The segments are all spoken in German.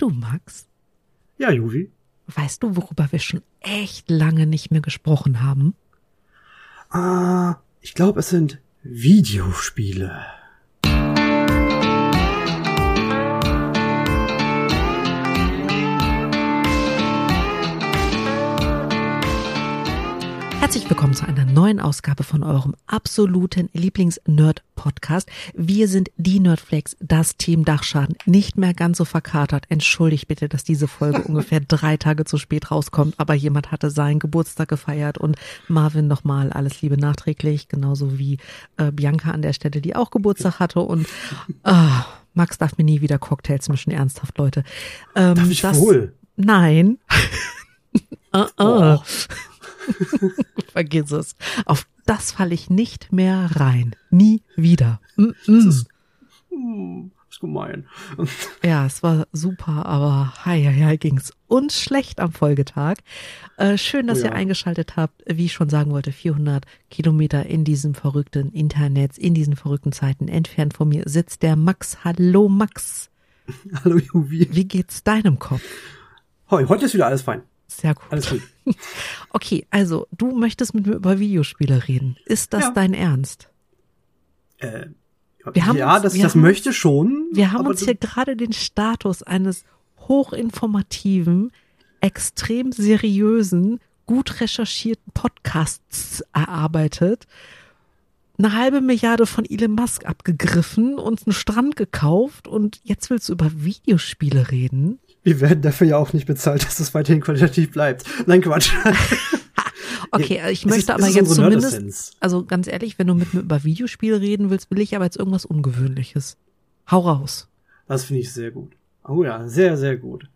Du, Max? Ja, Juvi. Weißt du, worüber wir schon echt lange nicht mehr gesprochen haben? Ah, ich glaube, es sind Videospiele. Willkommen zu einer neuen Ausgabe von eurem absoluten Lieblings-Nerd-Podcast. Wir sind die Nerdflakes, das Team Dachschaden, nicht mehr ganz so verkatert. Entschuldigt bitte, dass diese Folge ungefähr drei Tage zu spät rauskommt, aber jemand hatte seinen Geburtstag gefeiert und Marvin nochmal alles Liebe nachträglich, genauso wie äh, Bianca an der Stelle, die auch Geburtstag hatte und äh, Max darf mir nie wieder Cocktails mischen, ernsthaft, Leute. Ähm, darf ich das, wohl? Nein. uh -uh. Oh. Vergiss es. Auf das falle ich nicht mehr rein. Nie wieder. Mm -mm. Das, ist, ist gemein. Ja, es war super, aber hei, hei, hei ging's uns schlecht am Folgetag. Äh, schön, dass oh ja. ihr eingeschaltet habt. Wie ich schon sagen wollte, 400 Kilometer in diesem verrückten Internet, in diesen verrückten Zeiten entfernt von mir sitzt der Max. Hallo Max. Hallo Juvi. Wie geht's deinem Kopf? Heute ist wieder alles fein. Sehr gut. Alles gut. Okay, also du möchtest mit mir über Videospiele reden. Ist das ja. dein Ernst? Äh, wir haben ja, uns, das, das haben, möchte schon. Wir haben uns hier gerade den Status eines hochinformativen, extrem seriösen, gut recherchierten Podcasts erarbeitet. Eine halbe Milliarde von Elon Musk abgegriffen, uns einen Strand gekauft und jetzt willst du über Videospiele reden? Wir werden dafür ja auch nicht bezahlt, dass es weiterhin qualitativ bleibt. Nein, Quatsch. okay, ich möchte ist, aber ist jetzt zumindest, also ganz ehrlich, wenn du mit mir über Videospiele reden willst, will ich aber jetzt irgendwas Ungewöhnliches. Hau raus. Das finde ich sehr gut. Oh ja, sehr, sehr gut.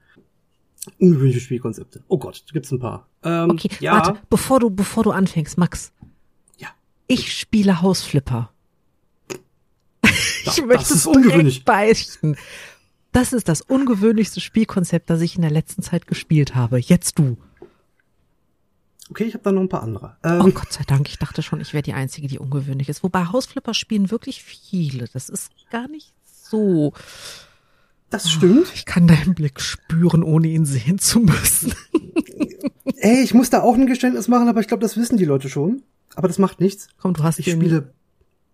Ungewöhnliche Spielkonzepte. Oh Gott, gibt's ein paar. Ähm, okay, ja. warte, bevor du, bevor du anfängst, Max. Ja. Ich spiele Hausflipper. ich da, möchte es ungewöhnlich beichten. Das ist das ungewöhnlichste Spielkonzept, das ich in der letzten Zeit gespielt habe. Jetzt du. Okay, ich habe da noch ein paar andere. Ähm, oh Gott sei Dank, ich dachte schon, ich wäre die Einzige, die ungewöhnlich ist. Wobei Hausflipper spielen wirklich viele. Das ist gar nicht so. Das stimmt. Ich kann deinen Blick spüren, ohne ihn sehen zu müssen. Ey, ich muss da auch ein Geständnis machen, aber ich glaube, das wissen die Leute schon. Aber das macht nichts. Komm, du hast Ich spiele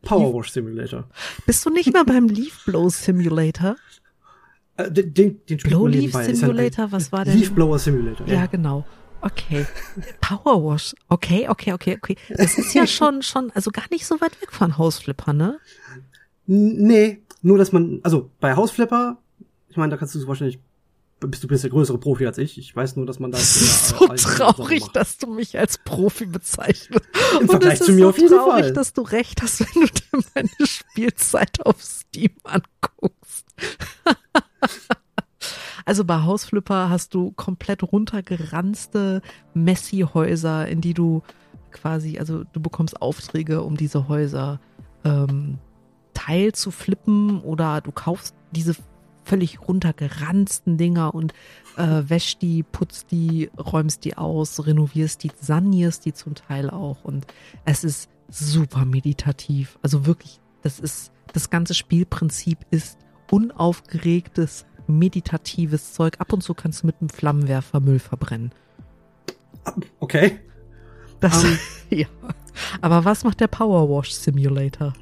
Powerwash Simulator. Bist du nicht mal beim Leaf Blow Simulator? Äh, den, den, den Blow Leaf Simulator, halt was war der? Leaf Blower Simulator. Ja, ja genau. Okay. Power Wash. Okay, okay, okay, okay. Das ist ja schon, schon, also gar nicht so weit weg von Hausflipper, ne? Nee, nur dass man, also bei Hausflipper, ich meine, da kannst du wahrscheinlich, bist du bist der größere Profi als ich. Ich weiß nur, dass man da so traurig, dass du mich als Profi bezeichnest. Im Vergleich zu mir so auf jeden traurig, Fall. dass du recht hast, wenn du dir meine Spielzeit auf Steam anguckst. Also bei Hausflipper hast du komplett runtergeranzte Messi-Häuser, in die du quasi, also du bekommst Aufträge, um diese Häuser ähm, teil zu flippen oder du kaufst diese völlig runtergeranzten Dinger und äh, wäschst die, putzt die, räumst die aus, renovierst die, sanierst die zum Teil auch und es ist super meditativ. Also wirklich, das ist, das ganze Spielprinzip ist unaufgeregtes, meditatives Zeug. Ab und zu kannst du mit einem Flammenwerfer Müll verbrennen. Okay. Das, um, ähm. ja. Aber was macht der Powerwash Simulator?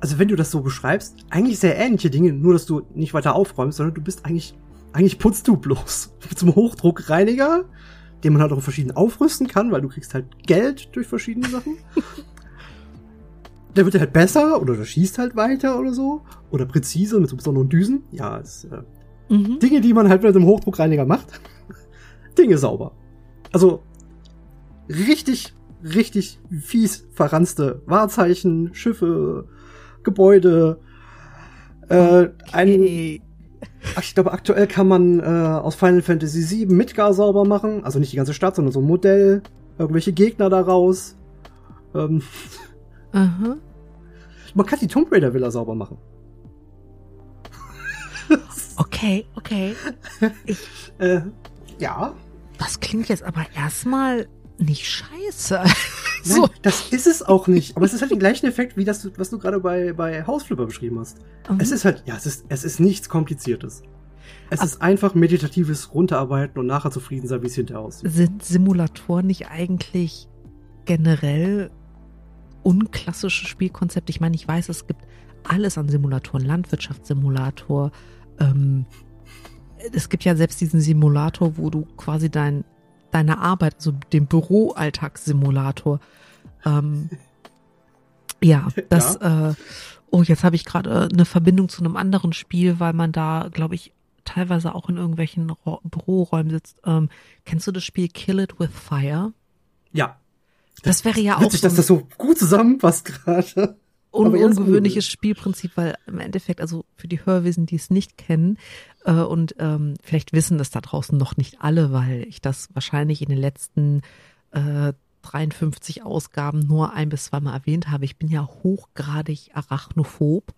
Also wenn du das so beschreibst, eigentlich sehr ähnliche Dinge, nur dass du nicht weiter aufräumst, sondern du bist eigentlich, eigentlich putzt du bloß. Mit so einem Hochdruckreiniger, den man halt auch verschieden aufrüsten kann, weil du kriegst halt Geld durch verschiedene Sachen. der wird halt besser oder der schießt halt weiter oder so. Oder präzise mit so besonderen Düsen. Ja, ist, äh, mhm. Dinge, die man halt mit einem Hochdruckreiniger macht. Dinge sauber. Also richtig, richtig fies verranzte Wahrzeichen, Schiffe, Gebäude. Äh, okay. ein, ich glaube, aktuell kann man äh, aus Final Fantasy VII Midgar sauber machen. Also nicht die ganze Stadt, sondern so ein Modell. Irgendwelche Gegner daraus. Ähm, Aha. Man kann die Tomb Raider Villa sauber machen. okay, okay. Ich, äh, ja. Das klingt jetzt aber erstmal nicht scheiße. so. Nein, das ist es auch nicht. Aber es ist halt den gleichen Effekt, wie das, was du gerade bei, bei Hausflipper beschrieben hast. Mhm. Es ist halt, ja, es ist, es ist nichts Kompliziertes. Es ist einfach meditatives Runterarbeiten und nachher zufrieden sein, wie es hinterher aussieht. Sind Simulatoren nicht eigentlich generell unklassische Spielkonzepte? Ich meine, ich weiß, es gibt alles an Simulatoren, Landwirtschaftssimulator. Ähm, es gibt ja selbst diesen Simulator, wo du quasi dein, deine Arbeit, also den Büroalltagssimulator, ähm, ja, das, ja. Äh, oh, jetzt habe ich gerade äh, eine Verbindung zu einem anderen Spiel, weil man da, glaube ich, teilweise auch in irgendwelchen Ro Büroräumen sitzt. Ähm, kennst du das Spiel Kill It With Fire? Ja. Das, wäre ja auch. Witzig, dass das so gut zusammenpasst gerade. Un ungewöhnliches Spielprinzip, weil im Endeffekt, also für die Hörwesen, die es nicht kennen, äh, und ähm, vielleicht wissen das da draußen noch nicht alle, weil ich das wahrscheinlich in den letzten äh, 53 Ausgaben nur ein bis zweimal erwähnt habe. Ich bin ja hochgradig arachnophob.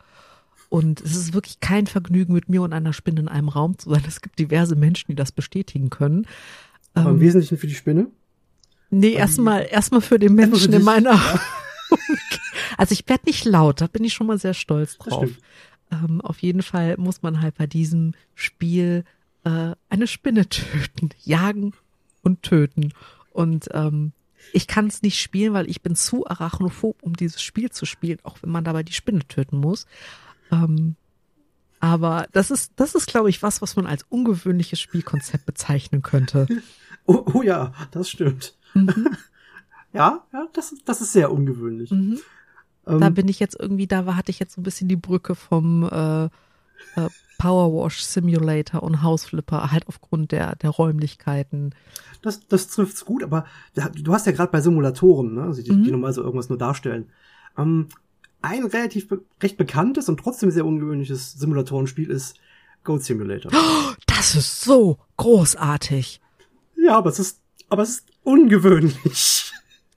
Und es ist wirklich kein Vergnügen, mit mir und einer Spinne in einem Raum zu sein. Es gibt diverse Menschen, die das bestätigen können. Aber im ähm, Wesentlichen für die Spinne? Nee, erstmal erstmal für den Menschen in meiner. Ja. also ich werde nicht laut, da bin ich schon mal sehr stolz drauf. Ähm, auf jeden Fall muss man halt bei diesem Spiel äh, eine Spinne töten, jagen und töten. Und ähm, ich kann es nicht spielen, weil ich bin zu arachnophob, um dieses Spiel zu spielen, auch wenn man dabei die Spinne töten muss. Ähm, aber das ist, das ist, glaube ich, was, was man als ungewöhnliches Spielkonzept bezeichnen könnte. Oh, oh ja, das stimmt. Mhm. ja, ja, das, das ist sehr ungewöhnlich. Mhm. Ähm, da bin ich jetzt irgendwie, da war, hatte ich jetzt so ein bisschen die Brücke vom äh, äh, Powerwash Simulator und Hausflipper, halt aufgrund der, der Räumlichkeiten. Das, das trifft's gut, aber du hast ja gerade bei Simulatoren, ne, also die, mhm. die normal so irgendwas nur darstellen. Ähm, ein relativ be recht bekanntes und trotzdem sehr ungewöhnliches Simulatorenspiel ist Goat Simulator. Das ist so großartig. Ja, aber es ist, aber es ist ungewöhnlich.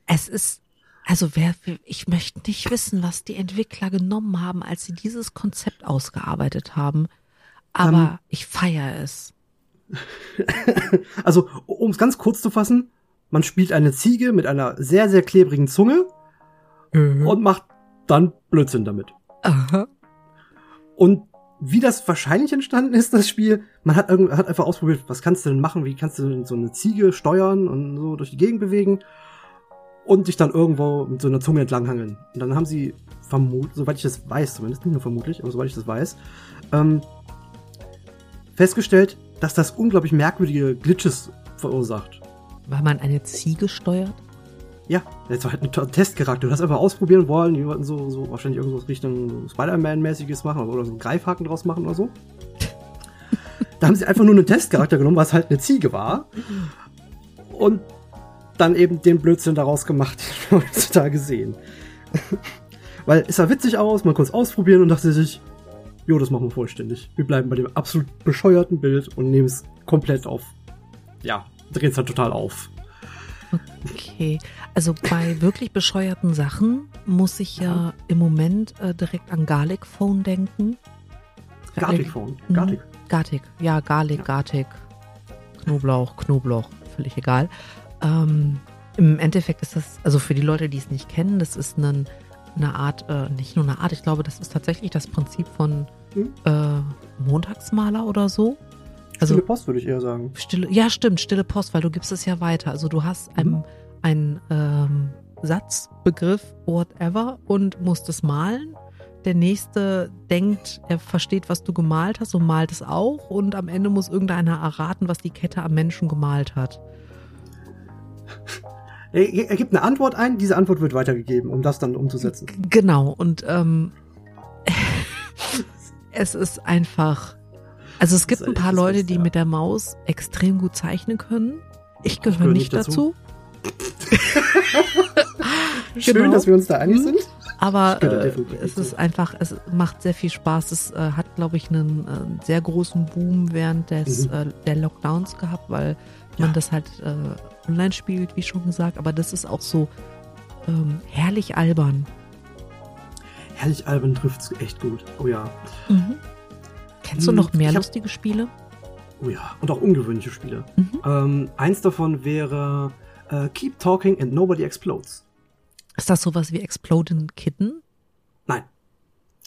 Es ist, also wer, ich möchte nicht wissen, was die Entwickler genommen haben, als sie dieses Konzept ausgearbeitet haben. Aber um, ich feiere es. also, um es ganz kurz zu fassen, man spielt eine Ziege mit einer sehr, sehr klebrigen Zunge mhm. und macht dann Blödsinn damit. Aha. Und wie das wahrscheinlich entstanden ist, das Spiel, man hat, hat einfach ausprobiert, was kannst du denn machen, wie kannst du denn so eine Ziege steuern und so durch die Gegend bewegen und dich dann irgendwo mit so einer Zunge entlanghangeln. Und dann haben sie vermutlich, soweit ich das weiß, zumindest nicht nur vermutlich, aber soweit ich das weiß, ähm, festgestellt, dass das unglaublich merkwürdige Glitches verursacht. Weil man eine Ziege steuert? Ja, das war halt ein Testcharakter. Du hast einfach ausprobieren wollen. Die wollten so, so wahrscheinlich irgendwas Richtung Spider-Man-mäßiges machen oder so einen Greifhaken draus machen oder so. da haben sie einfach nur einen Testcharakter genommen, was halt eine Ziege war. Und dann eben den Blödsinn daraus gemacht, den wir heutzutage sehen. Weil es sah witzig aus, man konnte es ausprobieren und dachte sich, jo, das machen wir vollständig. Wir bleiben bei dem absolut bescheuerten Bild und nehmen es komplett auf. Ja, drehen es halt total auf. Okay, also bei wirklich bescheuerten Sachen muss ich ja im Moment äh, direkt an Garlic Phone denken. Garlic Phone, mhm. Garlic. Garlic, ja, Garlic, ja. Garlic. Knoblauch, Knoblauch, völlig egal. Ähm, Im Endeffekt ist das, also für die Leute, die es nicht kennen, das ist eine, eine Art, äh, nicht nur eine Art, ich glaube, das ist tatsächlich das Prinzip von hm? äh, Montagsmaler oder so. Also, stille Post würde ich eher sagen. Stille, ja, stimmt, stille Post, weil du gibst es ja weiter. Also du hast mhm. einen, ähm, Satz, Begriff, whatever und musst es malen. Der nächste denkt, er versteht, was du gemalt hast und malt es auch. Und am Ende muss irgendeiner erraten, was die Kette am Menschen gemalt hat. Er, er gibt eine Antwort ein, diese Antwort wird weitergegeben, um das dann umzusetzen. Genau, und ähm, es ist einfach also es gibt ein paar Leute, die mit der Maus extrem gut zeichnen können. Ich gehöre nicht, nicht dazu. Schön, genau. dass wir uns da einig mhm. sind. Aber äh, es ist einfach, es macht sehr viel Spaß. Es äh, hat, glaube ich, einen äh, sehr großen Boom während des, mhm. Äh, der Lockdowns gehabt, weil ja. man das halt äh, online spielt, wie schon gesagt. Aber das ist auch so ähm, herrlich albern. Herrlich albern trifft es echt gut. Oh ja. Mhm. Kennst du noch mehr hab, lustige Spiele? Oh ja, und auch ungewöhnliche Spiele. Mhm. Ähm, eins davon wäre äh, Keep Talking and Nobody Explodes. Ist das sowas wie Exploding Kitten? Nein.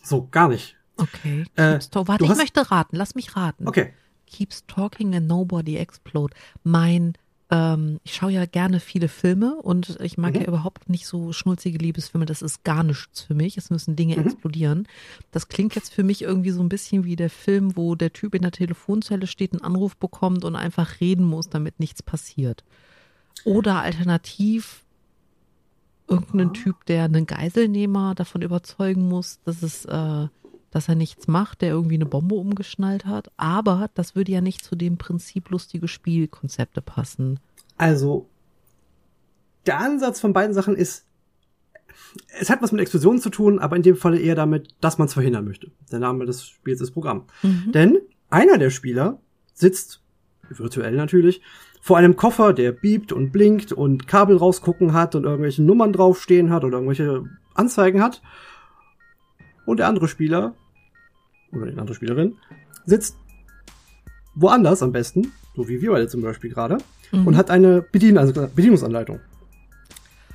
So, gar nicht. Okay. Äh, Warte, ich möchte raten. Lass mich raten. Okay. keeps talking and nobody explode. Mein ähm, ich schaue ja gerne viele Filme und ich mag Mhm. ja überhaupt nicht so schnulzige Liebesfilme. Das ist gar nichts für mich. Es müssen Dinge Mhm. explodieren. Das klingt jetzt für mich irgendwie so ein bisschen wie der Film, wo der Typ in der Telefonzelle steht, einen Anruf bekommt und einfach reden muss, damit nichts passiert. Oder alternativ irgendein Ja. Typ, der einen Geiselnehmer davon überzeugen muss, dass es, äh, dass er nichts macht, der irgendwie eine Bombe umgeschnallt hat. Aber das würde ja nicht zu dem Prinzip lustige Spielkonzepte passen. Also, der Ansatz von beiden Sachen ist, es hat was mit Explosionen zu tun, aber in dem Falle eher damit, dass man es verhindern möchte. Der Name des Spiels ist Programm. Mhm. Denn einer der Spieler sitzt, virtuell natürlich, vor einem Koffer, der biebt und blinkt und Kabel rausgucken hat und irgendwelche Nummern draufstehen hat oder irgendwelche Anzeigen hat. Und der andere Spieler, oder die andere Spielerin, sitzt woanders am besten, so wie wir beide zum Beispiel gerade, Mhm. und hat eine Bedien also Bedienungsanleitung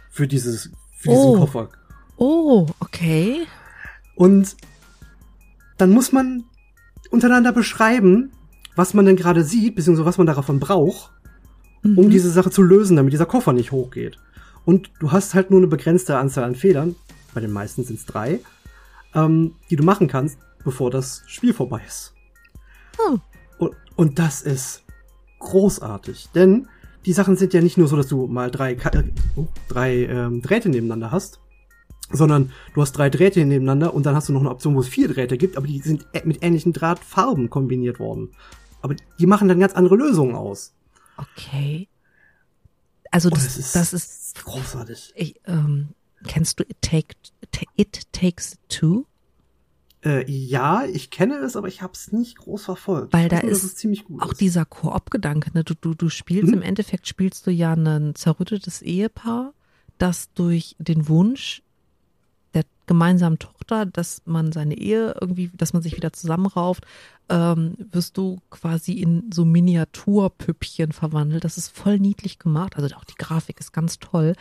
für dieses für diesen Oh. Koffer. Oh, okay. Und dann muss man untereinander beschreiben, was man denn gerade sieht, beziehungsweise was man davon braucht, um Mhm. diese Sache zu lösen, damit dieser Koffer nicht hochgeht. Und du hast halt nur eine begrenzte Anzahl an Fehlern, bei den meisten sind es drei, ähm, die du machen kannst, bevor das Spiel vorbei ist. Oh. Und, und das ist großartig, denn die Sachen sind ja nicht nur so, dass du mal drei, äh, oh, drei ähm, Drähte nebeneinander hast, sondern du hast drei Drähte nebeneinander und dann hast du noch eine Option, wo es vier Drähte gibt, aber die sind mit ähnlichen Drahtfarben kombiniert worden. Aber die machen dann ganz andere Lösungen aus. Okay. Also das, ist, das ist, großartig. ich, ähm, kennst du It, Take, It Takes Two? Äh, ja, ich kenne es, aber ich habe es nicht groß verfolgt. Weil da nur, ist es ziemlich gut Auch ist. dieser Koop-Gedanke, ne? du, du, du spielst, Mhm. im Endeffekt spielst du ja ein zerrüttetes Ehepaar, das durch den Wunsch der gemeinsamen Tochter, dass man seine Ehe irgendwie, dass man sich wieder zusammenrauft, ähm, wirst du quasi in so Miniaturpüppchen verwandelt. Das ist voll niedlich gemacht. Also auch die Grafik ist ganz toll.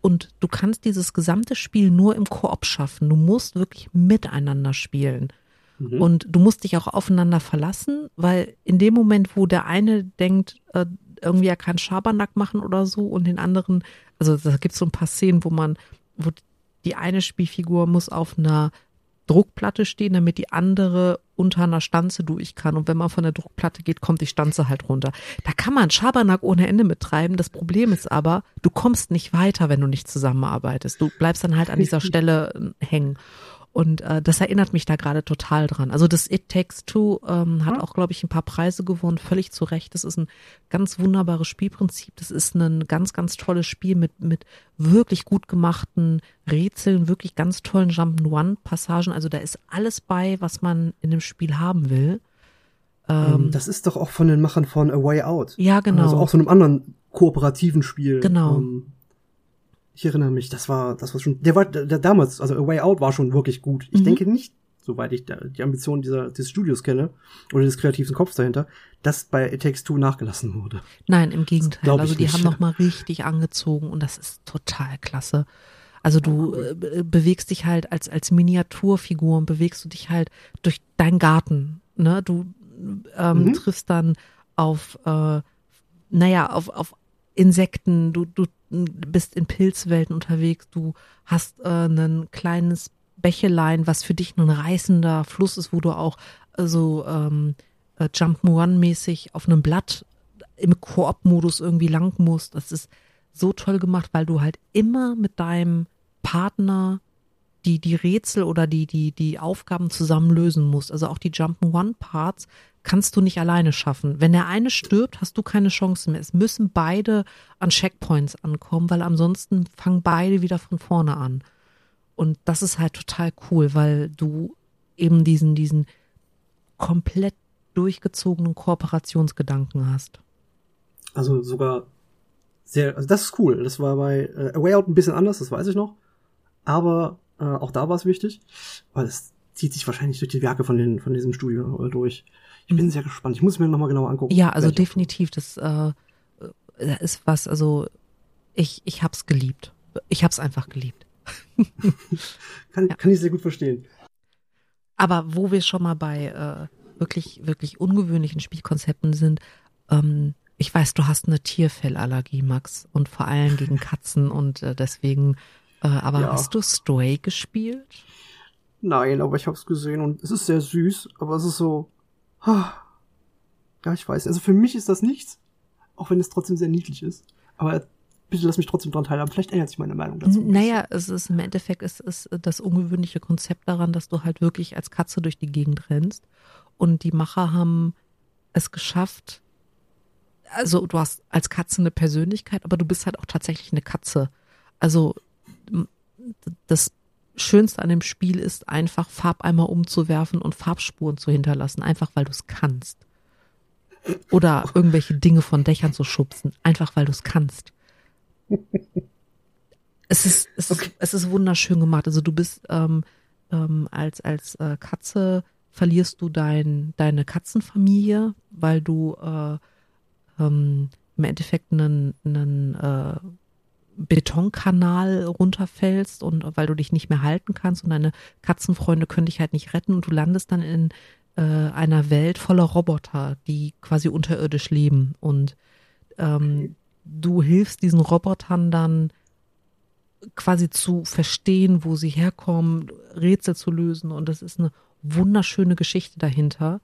Und du kannst dieses gesamte Spiel nur im Koop schaffen. Du musst wirklich miteinander spielen. Mhm. Und du musst dich auch aufeinander verlassen, weil in dem Moment, wo der eine denkt, äh, irgendwie er kann Schabernack machen oder so und den anderen, also da gibt es so ein paar Szenen, wo man, wo die eine Spielfigur muss auf einer Druckplatte stehen, damit die andere unter einer Stanze durch kann. Und wenn man von der Druckplatte geht, kommt die Stanze halt runter. Da kann man Schabernack ohne Ende mittreiben. Das Problem ist aber, du kommst nicht weiter, wenn du nicht zusammenarbeitest. Du bleibst dann halt an dieser Stelle äh, hängen. Und äh, das erinnert mich da gerade total dran. Also das It Takes Two ähm, hat Ja. auch, glaube ich, ein paar Preise gewonnen, völlig zu Recht. Das ist ein ganz wunderbares Spielprinzip. Das ist ein ganz, ganz tolles Spiel mit, mit wirklich gut gemachten Rätseln, wirklich ganz tollen Jump'n'One-Passagen. Also da ist alles bei, was man in dem Spiel haben will. ähm, Ähm, das ist doch auch von den Machern von A Way Out. ja, genau. Also auch so einem anderen kooperativen Spiel. Genau. Ähm, ich erinnere mich, das war, das war schon, der war der, damals, also A Way Out war schon wirklich gut. Ich Mhm. denke nicht, soweit ich da, die Ambitionen dieser, des Studios kenne, oder des kreativen Kopfs dahinter, dass bei It Takes Two nachgelassen wurde. Nein, im Gegenteil. Also die nicht. haben noch mal richtig angezogen und das ist total klasse. Also du äh, be- bewegst dich halt als als Miniaturfigur und bewegst du dich halt durch deinen Garten. Ne, du ähm, Mhm. triffst dann auf äh, naja auf auf Insekten. Du du bist in Pilzwelten unterwegs. Du hast äh, ein kleines Bächelein, was für dich ein reißender Fluss ist, wo du auch äh, so ähm, äh, Jump-One-mäßig auf einem Blatt im Koop-Modus irgendwie lang musst. Das ist so toll gemacht, weil du halt immer mit deinem Partner die, die Rätsel oder die, die, die Aufgaben zusammen lösen musst. Also auch die Jump-One-Parts kannst du nicht alleine schaffen. Wenn der eine stirbt, hast du keine Chance mehr. Es müssen beide an Checkpoints ankommen, weil ansonsten fangen beide wieder von vorne an. Und das ist halt total cool, weil du eben diesen, diesen komplett durchgezogenen Kooperationsgedanken hast. Also sogar sehr, also das ist cool. Das war bei äh, A Way Out ein bisschen anders, das weiß ich noch. Aber äh, auch da war es wichtig, weil es zieht sich wahrscheinlich durch die Werke von, den, von diesem Studio durch. Ich bin Mhm. sehr gespannt. Ich muss mir nochmal genauer angucken. Ja, also definitiv, das äh, ist was, also ich, ich hab's geliebt. Ich hab's einfach geliebt. Kann, ja. kann ich sehr gut verstehen. Aber wo wir schon mal bei, äh, wirklich, wirklich ungewöhnlichen Spielkonzepten sind, ähm, ich weiß, du hast eine Tierfellallergie, Max, und vor allem gegen Katzen und äh, deswegen, aber Ja. hast du Stray gespielt? Nein, aber ich habe es gesehen und es ist sehr süß, aber es ist so. Ja, ich weiß. Also für mich ist das nichts, auch wenn es trotzdem sehr niedlich ist. Aber bitte lass mich trotzdem dran teilhaben. Vielleicht ändert sich meine Meinung dazu. Naja, es ist im Endeffekt ist, ist das ungewöhnliche Konzept daran, dass du halt wirklich als Katze durch die Gegend rennst. Und die Macher haben es geschafft, also du hast als Katze eine Persönlichkeit, aber du bist halt auch tatsächlich eine Katze. Also das Schönste an dem Spiel ist einfach Farbeimer umzuwerfen und Farbspuren zu hinterlassen, einfach weil du es kannst. Oder irgendwelche Dinge von Dächern zu schubsen, einfach weil du es kannst. Es ist, es, Okay. ist, es ist wunderschön gemacht. Also du bist ähm, ähm, als, als äh, Katze verlierst du dein, deine Katzenfamilie, weil du äh, ähm, im Endeffekt einen, einen äh, Betonkanal runterfällst und weil du dich nicht mehr halten kannst und deine Katzenfreunde können dich halt nicht retten und du landest dann in äh, einer Welt voller Roboter, die quasi unterirdisch leben und ähm, du hilfst diesen Robotern dann quasi zu verstehen, wo sie herkommen, Rätsel zu lösen und das ist eine wunderschöne Geschichte dahinter.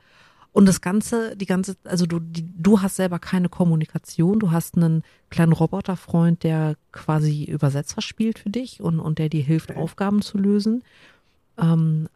Und das Ganze, die ganze, also du, die, du hast selber keine Kommunikation, du hast einen kleinen Roboterfreund, der quasi Übersetzer spielt für dich und, und der dir hilft, Okay. Aufgaben zu lösen. Ähm,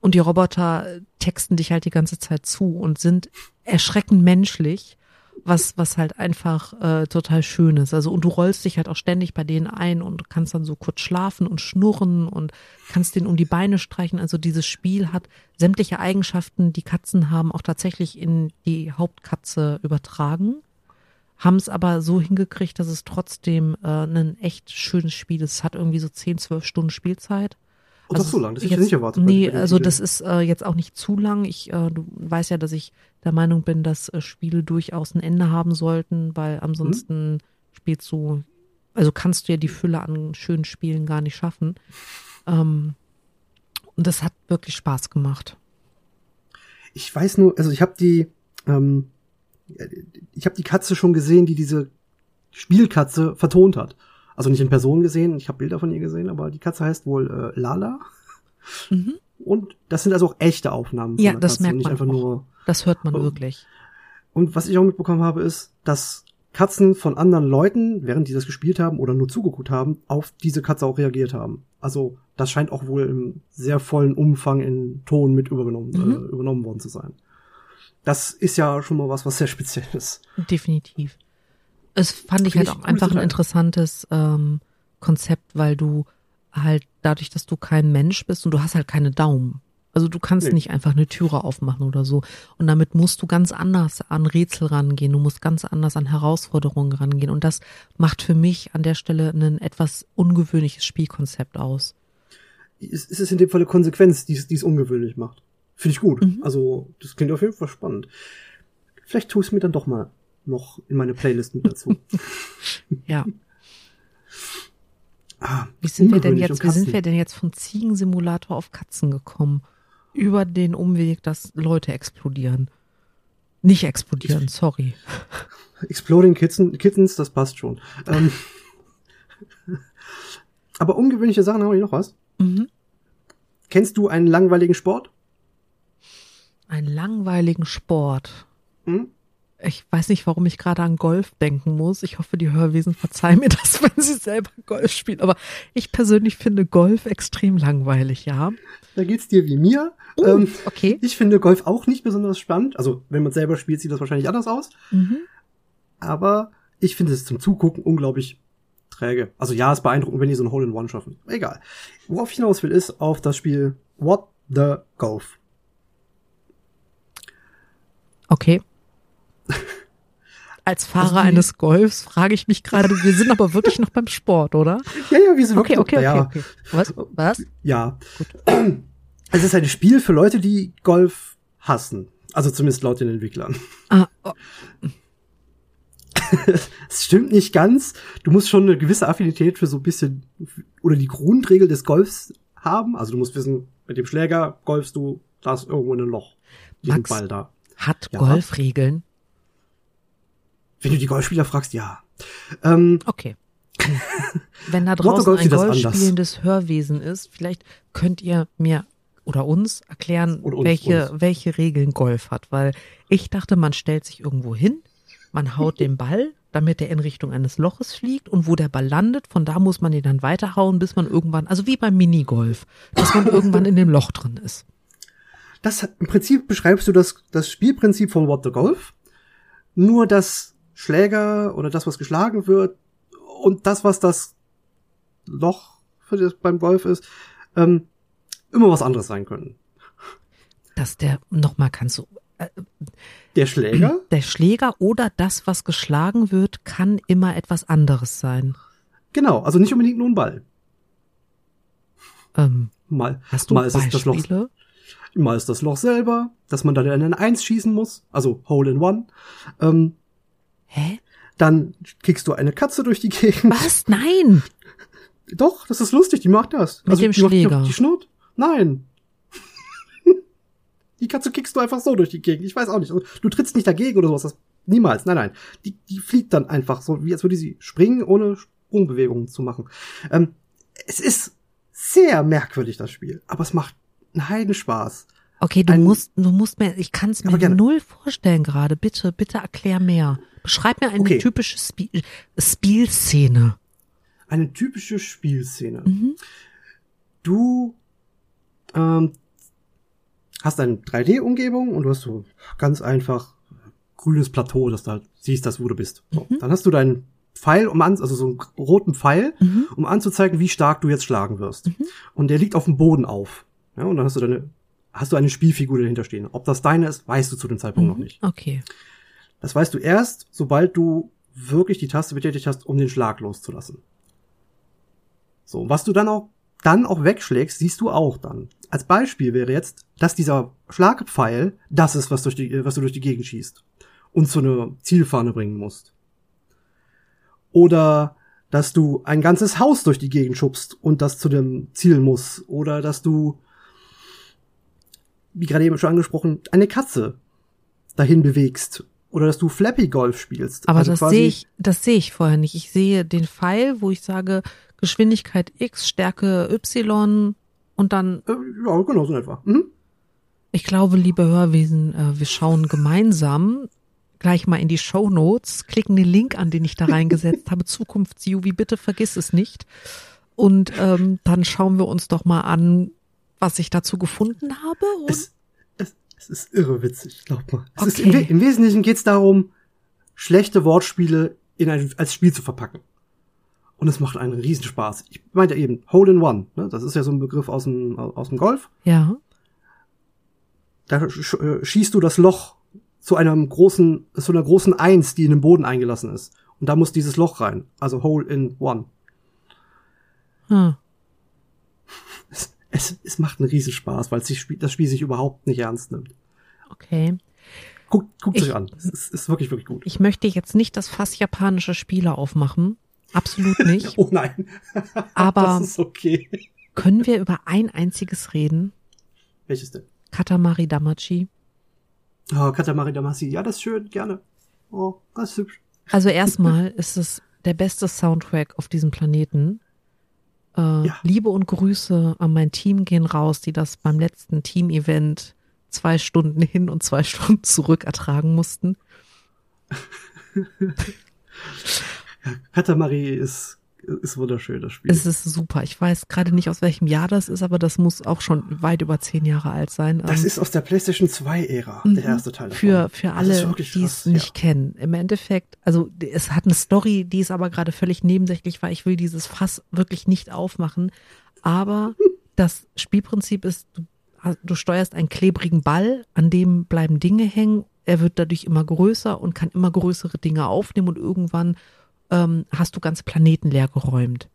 und die Roboter texten dich halt die ganze Zeit zu und sind erschreckend menschlich, was, was halt einfach äh, total schön ist. Also, und du rollst dich halt auch ständig bei denen ein und kannst dann so kurz schlafen und schnurren und kannst denen um die Beine streichen. Also dieses Spiel hat sämtliche Eigenschaften, die Katzen haben, auch tatsächlich in die Hauptkatze übertragen. Haben es aber so hingekriegt, dass es trotzdem äh, ein echt schönes Spiel ist. Es hat irgendwie so 10, 12 Stunden Spielzeit. Und das so lang, das hätte ich nicht erwartet. Nee, also das ist äh, jetzt auch nicht zu lang. Ich, äh, du weißt ja, dass ich der Meinung bin, dass äh, Spiele durchaus ein Ende haben sollten, weil ansonsten spielst du, also kannst du ja die Fülle an schönen Spielen gar nicht schaffen. Ähm, und das hat wirklich Spaß gemacht. Ich weiß nur, also ich habe die, ähm, ich habe die Katze schon gesehen, die diese Spielkatze vertont hat. Also nicht in Person gesehen, ich habe Bilder von ihr gesehen, aber die Katze heißt wohl äh, Lala. Mhm. Und das sind also auch echte Aufnahmen von Ja, der das Katze merkt und nicht man einfach auch. nur. Das hört man Oh. wirklich. Und was ich auch mitbekommen habe, ist, dass Katzen von anderen Leuten, während die das gespielt haben oder nur zugeguckt haben, auf diese Katze auch reagiert haben. Also das scheint auch wohl im sehr vollen Umfang in Ton mit übergenommen, Mhm. äh, übernommen worden zu sein. Das ist ja schon mal was, was sehr speziell ist. Definitiv. Es fand ich halt auch einfach ein interessantes ähm, Konzept, weil du halt dadurch, dass du kein Mensch bist und du hast halt keine Daumen. Also du kannst Nee. nicht einfach eine Türe aufmachen oder so. Und damit musst du ganz anders an Rätsel rangehen. Du musst ganz anders an Herausforderungen rangehen. Und das macht für mich an der Stelle ein etwas ungewöhnliches Spielkonzept aus. Es es ist in dem Fall eine Konsequenz, die es die es ungewöhnlich macht. Finde ich gut. Mhm. Also, das klingt auf jeden Fall spannend. Vielleicht tue ich es mir dann doch mal noch in meine Playlist mit dazu. Ja. ah, Wie sind wir denn jetzt, wie sind wir denn jetzt vom Ziegensimulator auf Katzen gekommen? Über den Umweg, dass Leute explodieren. Nicht explodieren, sorry. Exploding Kitten, Kittens, das passt schon. Ähm, aber ungewöhnliche Sachen habe ich noch was. Mhm. Kennst du einen langweiligen Sport? Einen langweiligen Sport. Hm? Ich weiß nicht, warum ich gerade an Golf denken muss. Ich hoffe, die Hörwesen verzeihen mir das, wenn sie selber Golf spielen. Aber ich persönlich finde Golf extrem langweilig, ja. Da geht's dir wie mir. Uh, Ähm, okay. ich finde Golf auch nicht besonders spannend. Also, wenn man selber spielt, sieht das wahrscheinlich anders aus. Mhm. Aber ich finde es zum Zugucken unglaublich träge. Also ja, es ist beeindruckend, wenn die so ein Hole-in-One schaffen. Egal. Worauf ich hinaus will, ist auf das Spiel What the Golf. Okay. Als Fahrer Also eines Golfs frage ich mich gerade, wir sind aber wirklich noch beim Sport, oder? Ja, ja, wir sind Okay, wirklich- okay, okay, ja, okay. Was? Was? Ja. Es ist ein Spiel für Leute, die Golf hassen. Also zumindest laut den Entwicklern. Ah, oh, Es stimmt nicht ganz. Du musst schon eine gewisse Affinität für so ein bisschen oder die Grundregel des Golfs haben. Also du musst wissen, mit dem Schläger golfst du das irgendwo in ein Loch. Max, Ball da. Hat Ja. Golf Regeln? Wenn du die Golfspieler fragst, ja. Ähm, Okay. Wenn da draußen Golf ein sieht das Golf anders. spielendes Hörwesen ist, vielleicht könnt ihr mir oder uns erklären, Und uns, welche, uns. welche Regeln Golf hat. Weil ich dachte, man stellt sich irgendwo hin, man haut den Ball, damit er in Richtung eines Loches fliegt und wo der Ball landet, von da muss man ihn dann weiterhauen, bis man irgendwann, also wie beim Minigolf, dass man irgendwann in dem Loch drin ist. das im Prinzip beschreibst du das, das Spielprinzip von What the Golf. Nur das Schläger oder das, was geschlagen wird und das, was das Loch für das beim Golf ist, ähm, immer was anderes sein können. Dass der, nochmal kannst du, äh, Der Schläger, der Schläger oder das, was geschlagen wird, kann immer etwas anderes sein. genau, also nicht unbedingt nur ein Ball. Ähm, Mal, hast du mal ist das Loch, mal ist das Loch selber, dass man dann in eine Eins schießen muss, also Hole in One. Ähm, Hä? dann kickst du eine Katze durch die Gegend. Was? Nein! Doch, das ist lustig, die macht das. Mit dem die macht- Schläger. Die, schnurrt? Nein. die Katze kickst du einfach so durch die Gegend. Ich weiß auch nicht. Also, Du trittst nicht dagegen oder sowas. Das, niemals. Nein, nein. Die, die fliegt dann einfach so, wie als würde sie springen, ohne Sprungbewegungen zu machen. Ähm, es ist sehr merkwürdig, das Spiel. Aber es macht einen Heiden Spaß. Okay, du Ein- musst, du musst mir, ich kann es mir null vorstellen gerade. Bitte, bitte erklär mehr. Beschreib mir eine Okay. typische Spiel, Spielszene. Eine typische Spielszene. Mhm. du ähm, hast eine 3D-Umgebung und du hast so ganz einfach grünes Plateau, dass du halt siehst, dass wo du bist. So, Mhm. Dann hast du deinen Pfeil, um an, also so einen roten Pfeil, Mhm. um anzuzeigen, wie stark du jetzt schlagen wirst. Mhm. Und der liegt auf dem Boden auf. Ja, und dann hast du deine, hast du eine Spielfigur dahinter stehen. Ob das deine ist, weißt du zu dem Zeitpunkt noch Mhm. nicht. Okay. Das weißt du erst, sobald du wirklich die Taste betätigt hast, um den Schlag loszulassen. So, was du dann auch, dann auch wegschlägst, siehst du auch dann. Als Beispiel wäre jetzt, dass dieser Schlagpfeil das ist, was, durch die, was du durch die Gegend schießt und zu einer Zielfahne bringen musst. Oder dass du ein ganzes Haus durch die Gegend schubst und das zu dem Ziel muss. Oder dass du, wie gerade eben schon angesprochen, eine Katze dahin bewegst. Oder dass du Flappy Golf spielst. Aber Also das sehe ich, das sehe ich vorher nicht. Ich sehe den Pfeil, wo ich sage Geschwindigkeit X, Stärke Y und dann, Äh, ja, genau, so in etwa. Mhm. ich glaube, liebe Hörwesen, äh, wir schauen gemeinsam gleich mal in die Show Notes, klicken den Link an, den ich da reingesetzt habe, Zukunfts-Juvi, bitte vergiss es nicht. Und ähm, dann schauen wir uns doch mal an, was ich dazu gefunden habe. Und Es, es, es ist irre witzig, glaub mal. Es ist, im, Okay. Im Wesentlichen geht es darum, schlechte Wortspiele in ein, als Spiel zu verpacken. Und es macht einen Riesenspaß. Ich meinte eben, Hole in One, ne? das ist ja so ein Begriff aus dem, aus dem Golf. ja, Da sch äh, schießt du das Loch zu einem großen, zu einer großen Eins, die in den Boden eingelassen ist. Und da muss dieses Loch rein. Also Hole in One. hm. Es, es, macht einen Riesenspaß, weil sich das Spiel sich überhaupt nicht ernst nimmt. okay. Guckt, guckt Ich- euch an. Es ist, ist wirklich, wirklich gut. Ich möchte jetzt nicht das Fass japanische Spiele aufmachen. Absolut nicht. Oh nein. Aber okay. können wir über ein einziges reden? Welches denn? Katamari Damachi. Oh, Katamari Damacy. Ja, das ist schön, gerne. Oh, das ist hübsch. Also erstmal ist es der beste Soundtrack auf diesem Planeten. Äh, Ja. Liebe und Grüße an mein Team gehen raus, die das beim letzten Team-Event zwei Stunden hin und zwei Stunden zurück ertragen mussten. Katamari ist, ist wunderschön, das Spiel. Es ist super. Ich weiß gerade nicht, aus welchem Jahr das ist, aber das muss auch schon weit über zehn Jahre alt sein. das Ähm, ist aus der PlayStation 2-Ära, Mhm. der erste Teil. davon. Für, für alle, die es nicht ja. kennen. Im Endeffekt, also es hat eine Story, die ist aber gerade völlig nebensächlich, weil ich will dieses Fass wirklich nicht aufmachen. Aber das Spielprinzip ist, du, du steuerst einen klebrigen Ball, an dem bleiben Dinge hängen. Er wird dadurch immer größer und kann immer größere Dinge aufnehmen und irgendwann ähm, hast du ganze Planeten leer geräumt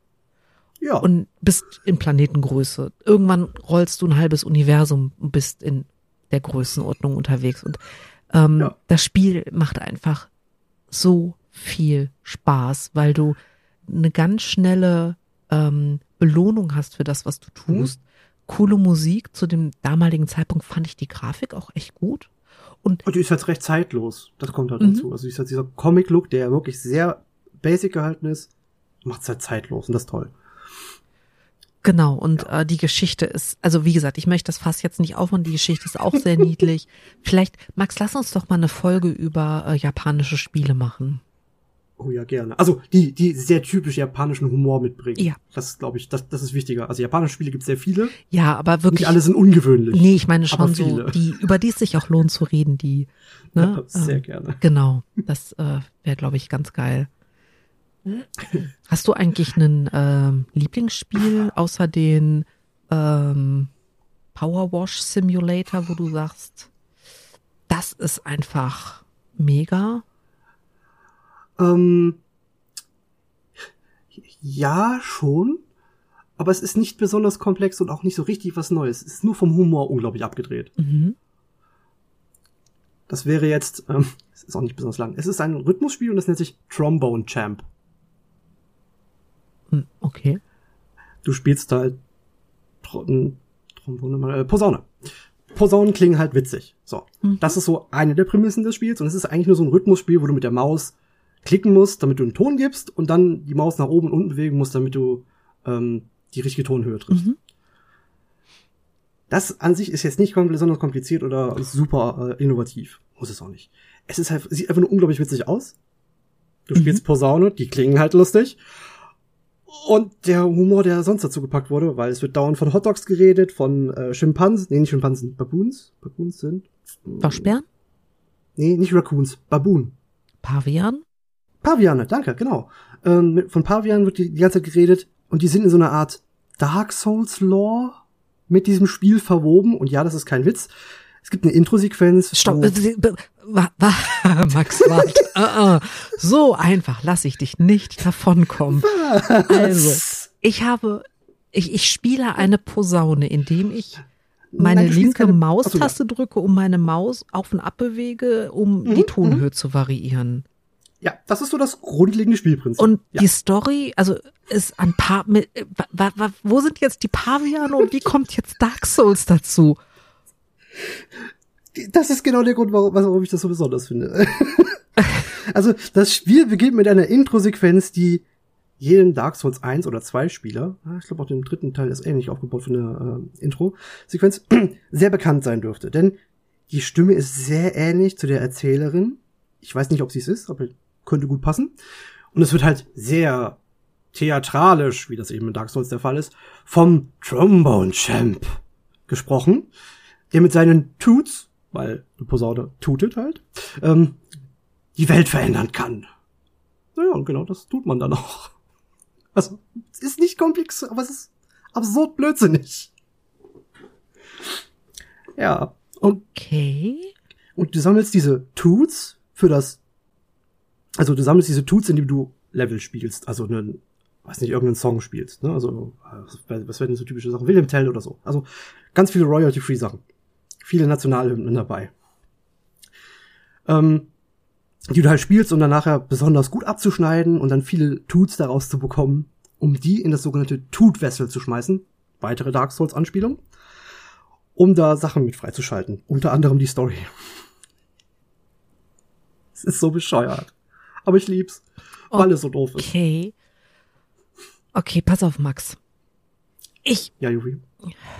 Ja, und bist in Planetengröße. Irgendwann rollst du ein halbes Universum und bist in der Größenordnung unterwegs. Und ähm, Ja. das Spiel macht einfach so viel Spaß, weil du eine ganz schnelle ähm, Belohnung hast für das, was du tust. Coole Musik. Zu dem damaligen Zeitpunkt fand ich die Grafik auch echt gut. Und, Und die ist halt recht zeitlos. Das kommt halt Mhm. dazu. Also die ist halt dieser Comic-Look, der wirklich sehr basic gehalten ist, macht es halt zeitlos und das ist toll. Genau, und äh, die Geschichte ist, also wie gesagt, ich möchte das Fass jetzt nicht aufmachen, die Geschichte ist auch sehr niedlich. Vielleicht, Max, lass uns doch mal eine Folge über äh, japanische Spiele machen. Oh ja, gerne. Also die, die sehr typisch japanischen Humor mitbringen. Ja. Das glaube ich, das, das ist wichtiger. Also japanische Spiele gibt es sehr viele. Ja, aber wirklich. Nicht alle sind ungewöhnlich. Nee, ich meine schon so, die, über die es sich auch lohnt zu reden, die. Ne? Ja, sehr Ähm, gerne. Genau, das äh, wäre, glaube ich, ganz geil. Hast du eigentlich ein ähm, Lieblingsspiel außer den ähm, Power Wash Simulator, wo du sagst, das ist einfach mega? Ähm, ja, schon. Aber es ist nicht besonders komplex und auch nicht so richtig was Neues. Es ist nur vom Humor unglaublich abgedreht. Mhm. Das wäre jetzt, ähm, es ist auch nicht besonders lang. Es ist ein Rhythmusspiel und das nennt sich Trombone Champ. Hm, Okay. Du spielst halt Tro n- Trombone, äh, Posaune. Posaunen klingen halt witzig. So. Mhm. Das ist so eine der Prämissen des Spiels und es ist eigentlich nur so ein Rhythmusspiel, wo du mit der Maus klicken musst, damit du einen Ton gibst und dann die Maus nach oben und unten bewegen musst, damit du ähm, die richtige Tonhöhe triffst. Mhm. Das an sich ist jetzt nicht besonders kompliziert oder super äh, innovativ. Muss es auch nicht. Es ist halt, sieht einfach nur unglaublich witzig aus. Du Mhm. spielst Posaune, die klingen halt lustig. Und der Humor, der sonst dazu gepackt wurde, weil es wird dauernd von Hotdogs geredet, von äh, Schimpansen, nee, nicht Schimpansen, Baboons? Baboons sind? Waschbären? Nee, nicht Raccoons, Baboon. Pavian? Paviane, danke, genau. Ähm, von Pavianen wird die, die ganze Zeit geredet und die sind in so einer Art Dark Souls Lore mit diesem Spiel verwoben und ja, das ist kein Witz. Es gibt eine Intro-Sequenz. Stopp. äh, Max, warte. Äh, äh. So einfach lasse ich dich nicht davonkommen. Also, ich habe, ich, ich spiele eine Posaune, indem ich meine Nein, linke keine- Maustaste drücke, um meine Maus auf und ab bewege, um die Mhm, Tonhöhe zu variieren. Ja, das ist so das grundlegende Spielprinzip. Und ja. die Story, also ist ein paar, mit, äh, wo sind jetzt die Paviane und wie kommt jetzt Dark Souls dazu? Das ist genau der Grund, warum, warum ich das so besonders finde. also, das Spiel beginnt mit einer Intro-Sequenz, die jeden Dark Souls 1 oder 2 Spieler, ah, ich glaube auch den dritten Teil ist ähnlich aufgebaut für eine äh, Intro-Sequenz, sehr bekannt sein dürfte. Denn die Stimme ist sehr ähnlich zu der Erzählerin. Ich weiß nicht, ob sie es ist, aber könnte gut passen. Und es wird halt sehr theatralisch, wie das eben in Dark Souls der Fall ist, vom Trombone Champ gesprochen, der mit seinen Toots, weil eine Posaune tutet halt, ähm, die Welt verändern kann. Naja, und genau das tut man dann auch. Also, es ist nicht komplex, aber es ist absurd blödsinnig. Ja, und Okay. und du sammelst diese Toots für das, also du sammelst diese Toots, indem du Level spielst, also einen, weiß nicht, irgendeinen Song spielst, ne? Also, äh, was werden so typische Sachen? William Tell oder so. Also, ganz viele Royalty-Free Sachen. Viele Nationalhymnen dabei. Ähm, die du halt spielst, um dann nachher besonders gut abzuschneiden und dann viele Toots daraus zu bekommen, um die in das sogenannte Toot-Vessel zu schmeißen. Weitere Dark Souls-Anspielung um da Sachen mit freizuschalten. Unter anderem die Story. Es ist so bescheuert. Aber ich lieb's, weil es so doof ist. Okay. Okay, pass auf, Max. Ich Ja, Juri.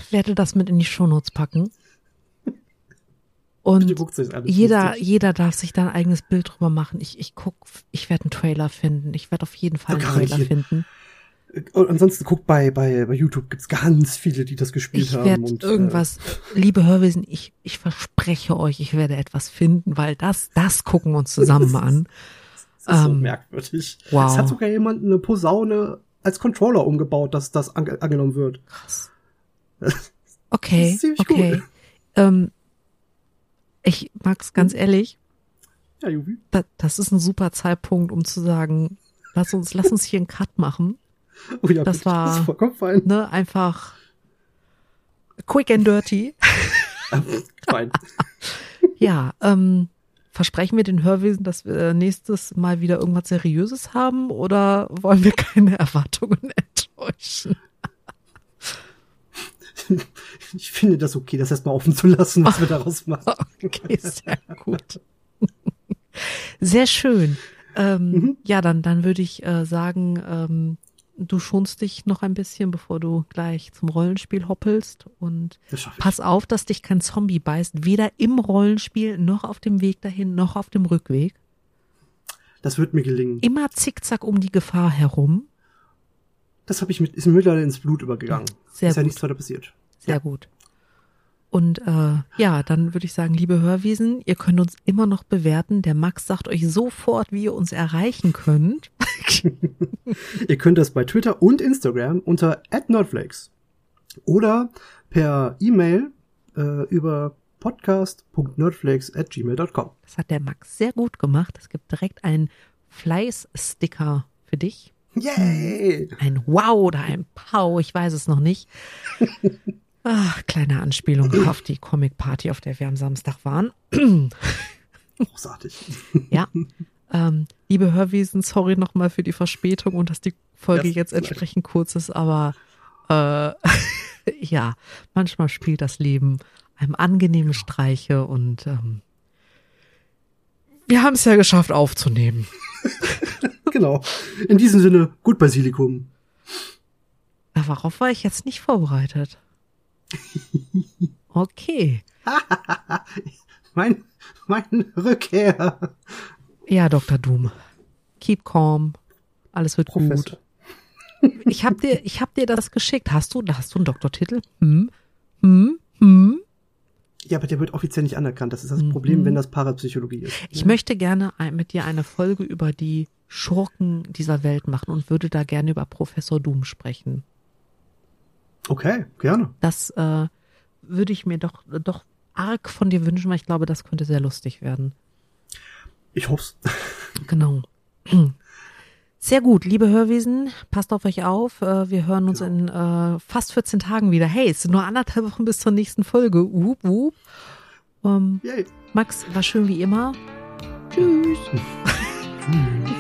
werde das mit in die Shownotes packen. Und an. jeder, Lustig. jeder darf sich da ein eigenes Bild drüber machen. Ich, ich guck, ich werde einen Trailer finden. Ich werde auf jeden Fall einen Trailer finden. Und ansonsten guckt bei, bei, bei YouTube gibt's ganz viele, die das gespielt Ich haben. werde und, äh, irgendwas, liebe Hörwesen, ich, ich verspreche euch, ich werde etwas finden, weil das, das gucken wir uns zusammen an. Das ist so ähm, merkwürdig. wow. Es hat sogar jemand eine Posaune als Controller umgebaut, dass das ange angenommen wird. Krass. Das Okay, ist ziemlich okay. cool. Ähm, ich mag's ganz ehrlich, Ja, Juri. da, das ist ein super Zeitpunkt, um zu sagen, lass uns, lass uns hier einen Cut machen. Oh, ja, Das bitte. war- Das. Ne, einfach quick and dirty. fein. Ja, ähm, versprechen wir den Hörwesen, dass wir nächstes Mal wieder irgendwas Seriöses haben oder wollen wir keine Erwartungen enttäuschen? ich finde das okay, das erstmal offen zu lassen, was wir daraus machen. Okay, sehr gut. Sehr schön. Ähm, Mhm. Ja, dann, dann würde ich äh, sagen, ähm, du schonst dich noch ein bisschen, bevor du gleich zum Rollenspiel hoppelst. Und pass auf, dass dich kein Zombie beißt, weder im Rollenspiel noch auf dem Weg dahin, noch auf dem Rückweg. Das wird mir gelingen. Immer zickzack um die Gefahr herum. Das habe ich mit, ist mir mittlerweile ins Blut übergegangen. Sehr ist ja gut. nichts weiter passiert. Sehr Ja. gut. Und äh, ja, dann würde ich sagen, liebe Hörwesen, ihr könnt uns immer noch bewerten. Der Max sagt euch sofort, wie ihr uns erreichen könnt. Ihr könnt das bei Twitter und Instagram unter @nerdflakes oder per E-Mail äh, über podcast.nerdflakes@gmail.com. Das hat der Max sehr gut gemacht. Es gibt direkt einen Fleiß-Sticker für dich. Yay! Ein Wow oder ein Pau, ich weiß es noch nicht. Ach, kleine Anspielung auf die Comic-Party, auf der wir am Samstag waren. Großartig. Ja. Ähm, liebe Hörwesen, sorry nochmal für die Verspätung und dass die Folge Ja, jetzt entsprechend kurz ist, aber äh, ja, manchmal spielt das Leben einem angenehmen Streiche und ähm, wir haben es ja geschafft aufzunehmen. genau. In diesem Sinne, gut Basilikum. Darauf war ich jetzt nicht vorbereitet. Okay. Mein, meine Rückkehr. Ja, Dr. Doom. Keep calm. Alles wird Professor. gut. Ich hab dir, ich hab dir das geschickt. Hast du, hast du einen Doktortitel? Hm? Hm? Hm? Ja, aber der wird offiziell nicht anerkannt. Das ist das Mhm. Problem, wenn das Parapsychologie ist. Ich möchte gerne mit dir eine Folge über die Schurken dieser Welt machen und würde da gerne über Professor Doom sprechen. Okay, gerne. Das äh, würde ich mir doch, doch arg von dir wünschen, weil ich glaube, das könnte sehr lustig werden. Ich hoff's. Genau. Sehr gut, liebe Hörwesen, passt auf euch auf. Äh, Wir hören uns in äh, fast 14 Tagen wieder. Hey, es sind nur anderthalb Wochen bis zur nächsten Folge. Wup, wup. Ähm. Max, war schön wie immer. Tschüss. Tschüss.